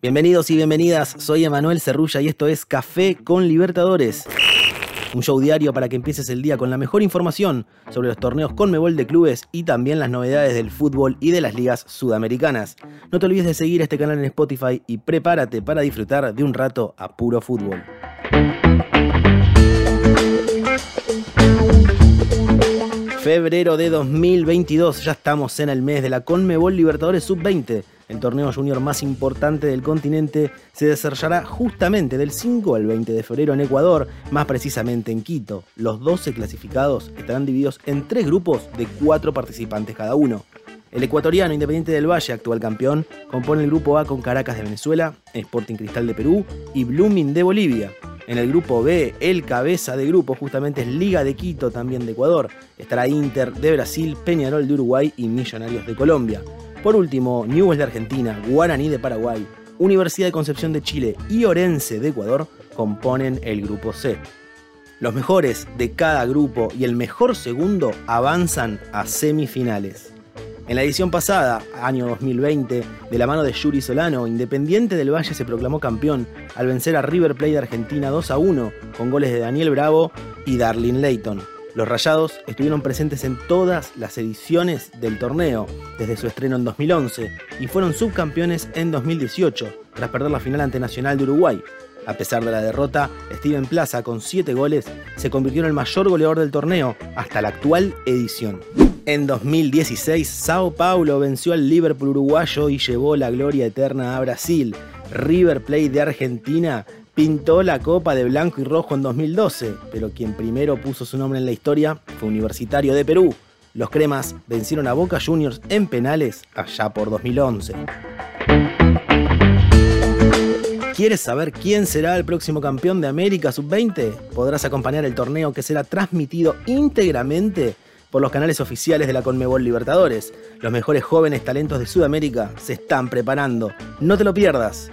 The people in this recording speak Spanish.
Bienvenidos y bienvenidas, soy Emanuel Cerrulla y esto es Café con Libertadores. Un show diario para que empieces el día con la mejor información sobre los torneos Conmebol de clubes y también las novedades del fútbol y de las ligas sudamericanas. No te olvides de seguir este canal en Spotify y prepárate para disfrutar de un rato a puro fútbol. Febrero de 2022, ya estamos en el mes de la Conmebol Libertadores Sub-20 el torneo junior más importante del continente se desarrollará justamente del 5 al 20 de febrero en Ecuador, más precisamente en Quito. Los 12 clasificados estarán divididos en tres grupos de cuatro participantes cada uno. El ecuatoriano Independiente del Valle, actual campeón, compone el grupo A con Caracas de Venezuela, Sporting Cristal de Perú y Blooming de Bolivia. En el grupo B, el cabeza de grupo justamente es Liga de Quito, también de Ecuador. Estará Inter de Brasil, Peñarol de Uruguay y Millonarios de Colombia. Por último, Newell's de Argentina, Guaraní de Paraguay, Universidad de Concepción de Chile y Orense de Ecuador componen el grupo C. Los mejores de cada grupo y el mejor segundo avanzan a semifinales. En la edición pasada, año 2020, de la mano de Yuri Solano, Independiente del Valle se proclamó campeón al vencer a River Plate de Argentina 2 a 1 con goles de Daniel Bravo y Darlene Layton. Los Rayados estuvieron presentes en todas las ediciones del torneo, desde su estreno en 2011, y fueron subcampeones en 2018, tras perder la final ante Nacional de Uruguay. A pesar de la derrota, Steven Plaza, con 7 goles, se convirtió en el mayor goleador del torneo hasta la actual edición. En 2016, Sao Paulo venció al Liverpool uruguayo y llevó la gloria eterna a Brasil. River Plate de Argentina pintó la copa de blanco y rojo en 2012, pero quien primero puso su nombre en la historia fue Universitario de Perú. Los cremas vencieron a Boca Juniors en penales allá por 2011. ¿Quieres saber quién será el próximo campeón de América Sub-20? Podrás acompañar el torneo que será transmitido íntegramente por los canales oficiales de la Conmebol Libertadores. Los mejores jóvenes talentos de Sudamérica se están preparando. No te lo pierdas.